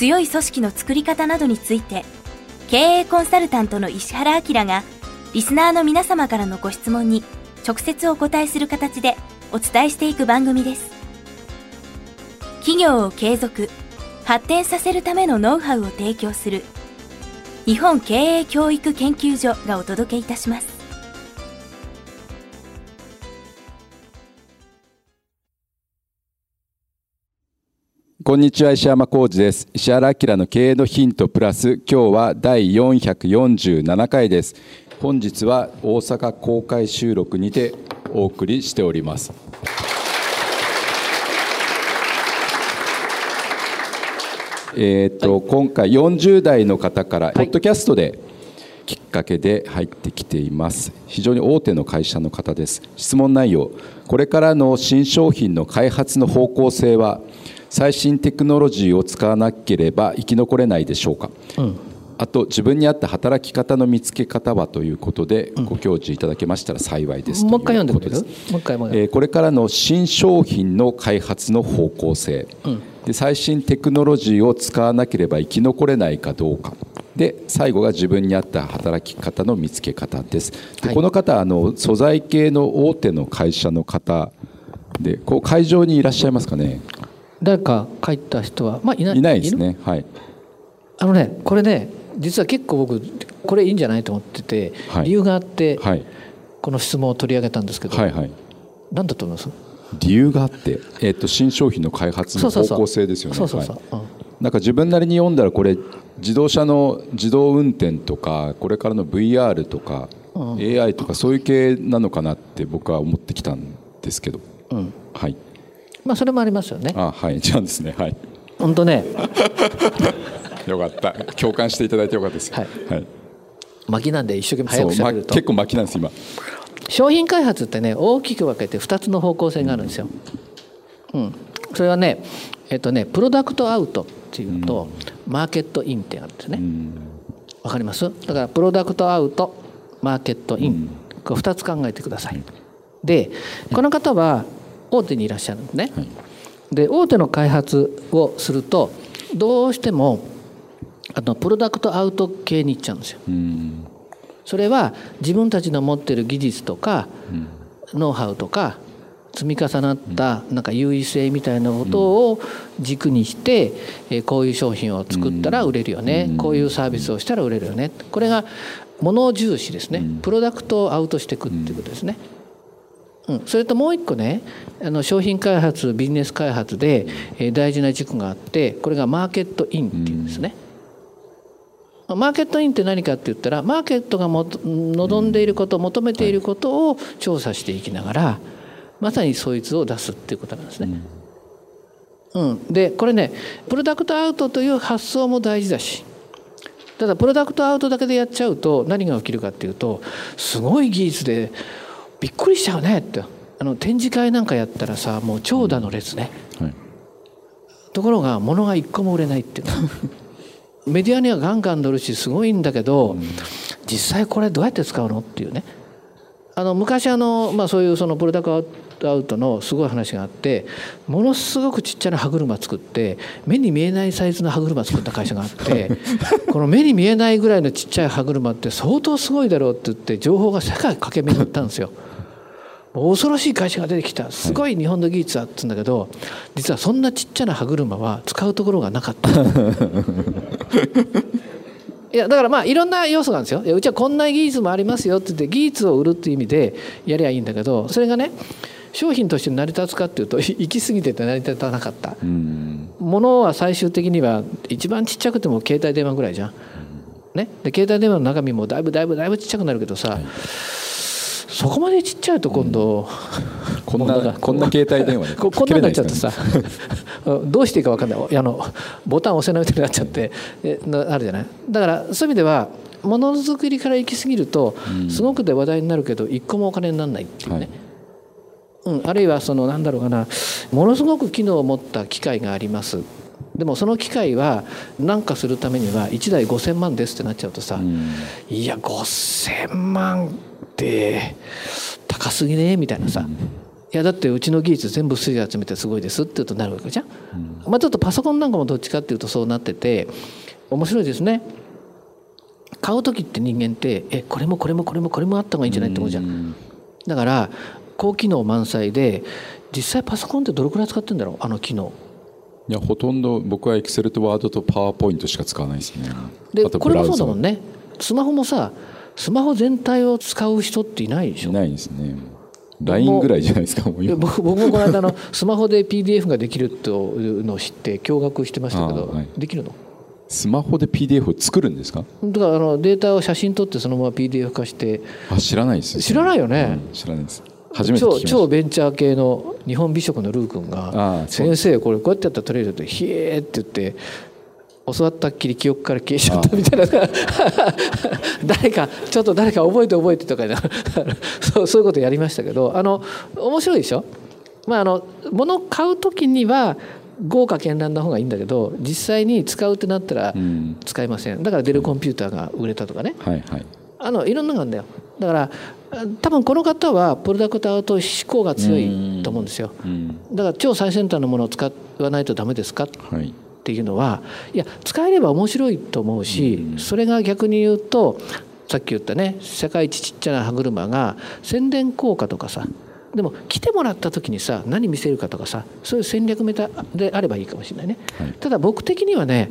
強い組織の作り方などについて経営コンサルタントの石原明がリスナーの皆様からのご質問に直接お答えする形でお伝えしていく番組です。企業を継続発展させるためのノウハウを提供する日本経営教育研究所がお届けいたします。こんにちは石山浩二です。石原明の経営のヒントプラス今日は第447回です。本日は大阪公開収録にてお送りしております。えーと、はい、今回40代の方からポッドキャストできっかけで入ってきています。非常に大手の会社の方です。質問内容。これからの新商品の開発の方向性は最新テクノロジーを使わなければ生き残れないでしょうか、うん、あと自分に合った働き方の見つけ方はということでご教示いただけましたら幸いです、うん、もう一回読んでくれるもう一回もうえー、これからの新商品の開発の方向性、うん、で最新テクノロジーを使わなければ生き残れないかどうか。で最後が自分に合った働き方の見つけ方です。で、はい、この方あの素材系の大手の会社の方でこう会場にいらっしゃいますかね？誰か書いた人は、まあ、いないいないですね。はい。あのねこれね実は結構僕これいいんじゃないと思ってて、はい、理由があって、はい、この質問を取り上げたんですけど、はいはい、何だと思います？理由があって、えーと、新商品の開発の方向性ですよね。なんか自分なりに読んだらこれ自動車の自動運転とかこれからの VR とか、うん、AI とかそういう系なのかなって僕は思ってきたんですけど、うん、はいまあそれもありますよね。あはい。じゃあですねはい。本当ね。よかった。共感していただいてよかったです。はい、はい、巻きなんで一生懸命早くしゃべると、ま、結構巻きなんです今。商品開発ってね大きく分けて2つの方向性があるんですよ、うん、それはねえっとねプロダクトアウトっていうのと、うん、マーケットインってあるんですね。わ、うん、かります？だからプロダクトアウトマーケットイン、うん、これ2つ考えてください。でこの方は大手にいらっしゃるんですね。はい、で大手の開発をするとどうしてもあのプロダクトアウト系に行っちゃうんですよ。それは自分たちの持ってる技術とか、ノウハウとか積み重なったなんか優位性みたいなことを軸にしてこういう商品を作ったら売れるよね。こういうサービスをしたら売れるよね。これが物重視ですね。プロダクトをアウトしていくっていうことですね。うん、それともう一個ねあの商品開発ビジネス開発で、えー、大事な軸があってこれがマーケットインっていうんですね。うん、マーケットインって何かって言ったらマーケットがも望んでいること求めていることを調査していきながらまさにそいつを出すっていうことなんですね。うん、でこれねプロダクトアウトという発想も大事だしただプロダクトアウトだけでやっちゃうと何が起きるかっていうとすごい技術でびっくりしちゃうねって。あの展示会なんかやったらさもう長蛇の列ね、はい、ところが物が一個も売れないっていう。メディアにはガンガン乗るしすごいんだけど、うん、実際これどうやって使うのっていうね。あの昔あの、まあ、そういうそのプロダクトアウトのすごい話があってものすごくちっちゃな歯車作って目に見えないサイズの歯車作った会社があって この目に見えないぐらいのちっちゃい歯車って相当すごいだろうって言って情報が世界駆け巡ったんですよ。恐ろしい会社が出てきた。すごい日本の技術だっつうんだけど実はそんなちっちゃな歯車は使うところがなかった。いやだからまあいろんな要素があるんですよ。うちはこんな技術もありますよって言って技術を売るっていう意味でやりゃいいんだけどそれがね商品として成り立つかっていうと 行き過ぎてて成り立たなかった、ものは最終的には一番ちっちゃくても携帯電話ぐらいじゃん、ね、で携帯電話の中身もだいぶだいぶだいぶちっちゃくなるけどさ、はいそこまでちっちゃいと今度、こんなこんな携帯電話でここんなになっちゃってさ どうしていいか分かんない。あのボタン押せないみたいになっちゃって。あるじゃない？だからそういう意味ではものづくりから行き過ぎるとすごくで話題になるけど一個もお金にならないっていうね、はい、うん、あるいはそのなんだろうかな。ものすごく機能を持った機械がありますでもその機械は何かするためには1台5,000万ですってなっちゃうとさ、うん、いや5,000万って高すぎねみたいなさ、うん、いやだってうちの技術全部水集めてすごいですって言うとなるわけじゃん、うん、まあ、ちょっとパソコンなんかもどっちかっていうとそうなってて面白いですね。買う時って人間ってえこれもこれもこれもこれもあった方がいいんじゃないって思うじゃん。だから高機能満載で実際パソコンってどれくらい使ってんだろう？あの機能いやほとんど僕はエクセルとワードとパワーポイントしか使わないですね。でこれもそうだもんね。スマホもさスマホ全体を使う人っていないでしょ？いないですね。LINE ぐらいじゃないですか僕もこの間のスマホで PDF ができるというのを知って驚愕してましたけど、はい、できるの？スマホで PDF を作るんですか？だからあのデータを写真撮ってそのまま PDF 化して。あ知らないです、ね、知らないよね、うん、知らないです初めて超超ベンチャー系の日本美食のルー君が「先生これこうやってやったら取れる」って「ひえ」って言って教わったっきり記憶から消えちゃったみたいな。誰かちょっと誰か覚えて覚えてとか そうそういうことやりましたけどあの面白いでしょ？まああの物を買う時には豪華絢爛な方がいいんだけど実際に使うってなったら使いません、だからデルコンピューターが売れたとかね、はいはい、あのいろんなのがあるんだよ。だから多分この方はプロダクトアウト思考が強いと思うんですよ。だから超最先端のものを使わないとダメですか、はい、っていうのはい。や使えれば面白いと思うしそれが逆に言うとさっき言ったね世界一ちっちゃな歯車が宣伝効果とかさでも来てもらった時にさ何見せるかとかさそういう戦略メタであればいいかもしれないね、はい、ただ僕的にはね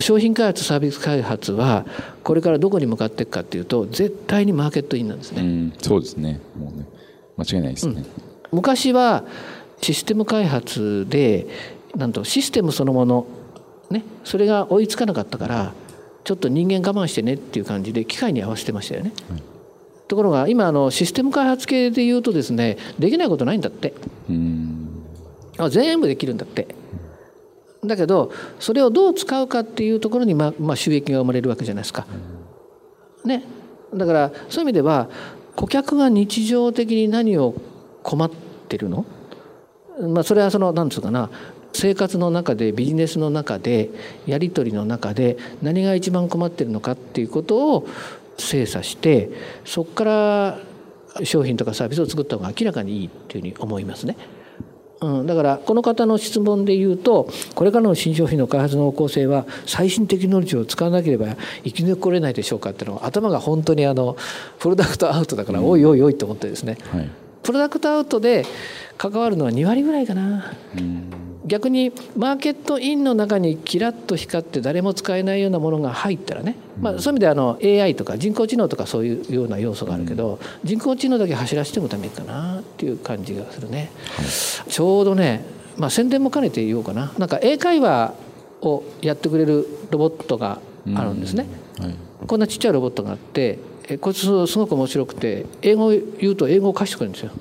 商品開発サービス開発はこれからどこに向かっていくかっていうと絶対にマーケットインなんですね。うん、そうですねもうね間違いないですね、うん、昔はシステム開発でなんとシステムそのもの、ね、それが追いつかなかったからちょっと人間我慢してねっていう感じで機械に合わせてましたよね。はい、ところが今あのシステム開発系でいうとですねできないことないんだって。あ全部できるんだって。だけどそれをどう使うかっていうところに、まあ、まあ収益が生まれるわけじゃないですか。ね、だからそういう意味では顧客が日常的に何を困ってるの、まあ、それはその何つうかな生活の中でビジネスの中でやり取りの中で何が一番困ってるのかっていうことを精査してそこから商品とかサービスを作った方が明らかにいいっていうふうに思いますね。うん、だからこの方の質問で言うとこれからの新商品の開発の方向性は最新テクノロジーを使わなければ生き残れないでしょうかっていうの。は頭が本当にあのプロダクトアウトだから、おいおいおいと思ってですね、はい、プロダクトアウトで関わるのは2割ぐらいかな。うん。逆にマーケットインの中にキラッと光って誰も使えないようなものが入ったらね、まあ、そういう意味であの AI とか人工知能とかそういうような要素があるけど、人工知能だけ走らせてもダメかなっていう感じがするね。ちょうどね、まあ、宣伝も兼ねて言おうかな。なんか英会話をやってくれるロボットがあるんですね。はい、こんなちっちゃいロボットがあってこいつすごく面白くて英語を言うと英語を貸してくれるんですよ。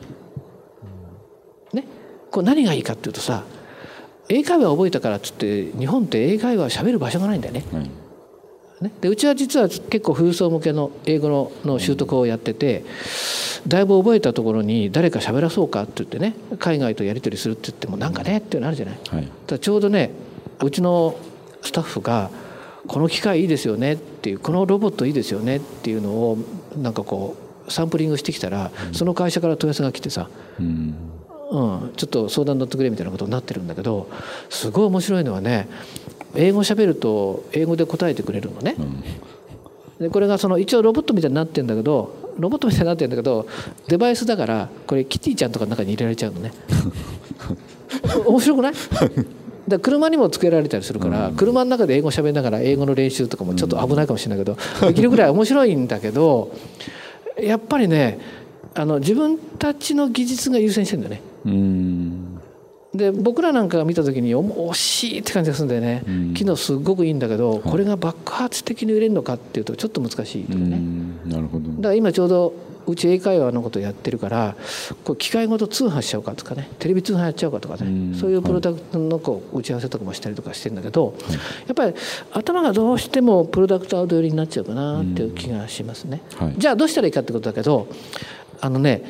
ね、これ何がいいかっていうとさ英会話を覚えたからっつって日本って英会話をしゃべる場所がないんだよね。はいね、でうちは実は結構富裕層向けの英語のの習得をやっててだいぶ覚えたところに誰か喋らそうかって言ってね海外とやり取りするって言ってもなんかねっていうのあるじゃない。はい、だちょうどねうちのスタッフがこの機械いいですよねっていうこのロボットいいですよねっていうのをなんかこうサンプリングしてきたら、その会社から問い合わせが来てさ、うん、うん、ちょっと相談乗ってくれみたいなことになってるんだけどすごい面白いのはね英語喋ると英語で答えてくれるのね。でこれがその一応ロボットみたいになってるんだけどロボットみたいになってるんだけどデバイスだからこれキティちゃんとかの中に入れられちゃうのね。面白くない？だ車にもつけられたりするから、車の中で英語喋りながら英語の練習とかもちょっと危ないかもしれないけど、できるぐらい面白いんだけどやっぱりねあの自分たちの技術が優先してるんだよね。で僕らなんかが見た時に惜しいって感じがするんだよね、機能すごくいいんだけど、これが爆発的に売れるのかっていうとちょっと難しいとかね。なるほど。だから今ちょうどうち英会話のことやってるからこう機械ごと通販しちゃうかとかね。テレビ通販やっちゃうかとかね。そういうプロダクトのこう打ち合わせとかもしたりとかしてるんだけど、やっぱり頭がどうしてもプロダクトアウト寄りになっちゃうかなっていう気がしますね。じゃあどうしたらいいかってことだけどあのね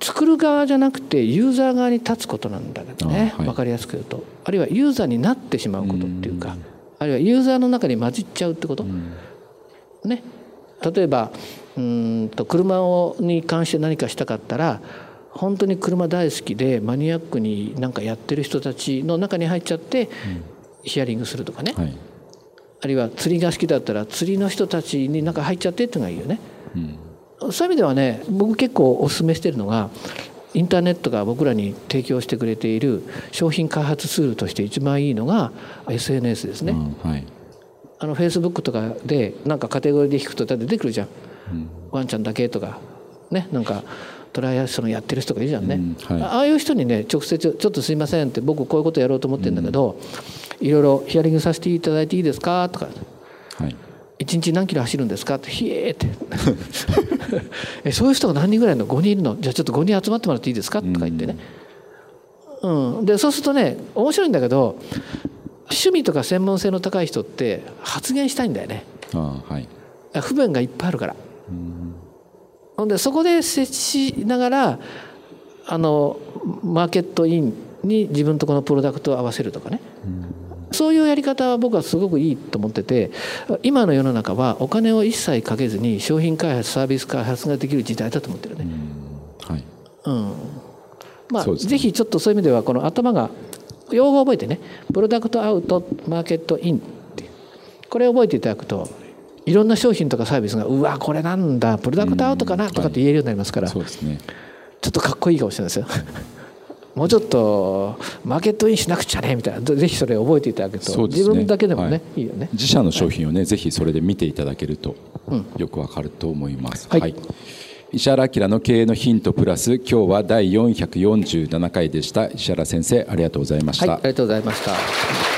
作る側じゃなくてユーザー側に立つことなんだけどね、はい、分かりやすく言うと。あるいはユーザーになってしまうことっていうかあるいはユーザーの中に混じっちゃうってこと、ね。例えばうんと車をに関して何かしたかったら本当に車大好きでマニアックに何かやってる人たちの中に入っちゃってヒアリングするとかね、はい、あるいは釣りが好きだったら釣りの人たちに中入っちゃってっていうのがいいよね。うんそういう意味ではね僕結構お勧めしてるのがインターネットが僕らに提供してくれている商品開発ツールとして一番いいのが SNS ですね。うんはい、あのフェイスブックとかでなんかカテゴリーで引くと出てくるじゃん、うん、ワンちゃんだけとかねなんかトライアスロンやってる人がいるじゃんね、うんはい、ああいう人にね直接ちょっとすいませんって僕こういうことやろうと思ってるんだけど、いろいろヒアリングさせていただいていいですか？とか、はい、1日何キロ走るんですか?」って「ひえ」って え「そういう人が何人ぐらいの？5人いるの？じゃあちょっと5人集まってもらっていいですか?」とか言ってね、うん、でそうするとね面白いんだけど趣味とか専門性の高い人って発言したいんだよね。あはい、不便がいっぱいあるから。ほんでそこで設置しながらあのマーケットインに自分とこのプロダクトを合わせるとかね。そういうやり方は僕はすごくいいと思ってて今の世の中はお金を一切かけずに商品開発サービス開発ができる時代だと思ってるね。はい、うん。まあ、ね、ぜひちょっとそういう意味ではこの頭が用語を覚えてね。プロダクトアウトマーケットインってこれを覚えていただくといろんな商品とかサービスがうわこれなんだ。プロダクトアウトかなとかって言えるようになりますから、うですね、ちょっとかっこいいかもしれないですよ。もうちょっとマーケットインしなくちゃねみたいな。ぜひそれを覚えていただけると、ね、自分だけでもね、はい、いいよね。自社の商品をね、はい、ぜひそれで見ていただけるとよくわかると思います、はい、はい、石原明の経営のヒントプラス今日は第447回でした。石原先生ありがとうございました、ありがとうございました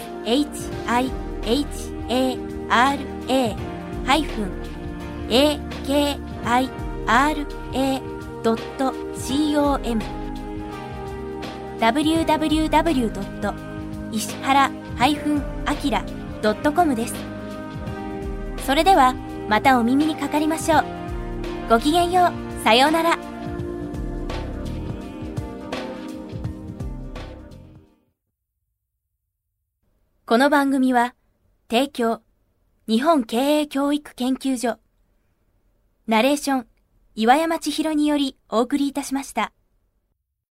hihara-akira.com www. 石原 -akira.com です。それではまたお耳にかかりましょう。ごきげんよう。さようなら。この番組は、提供、日本経営教育研究所、ナレーション、岩山千尋によりお送りいたしました。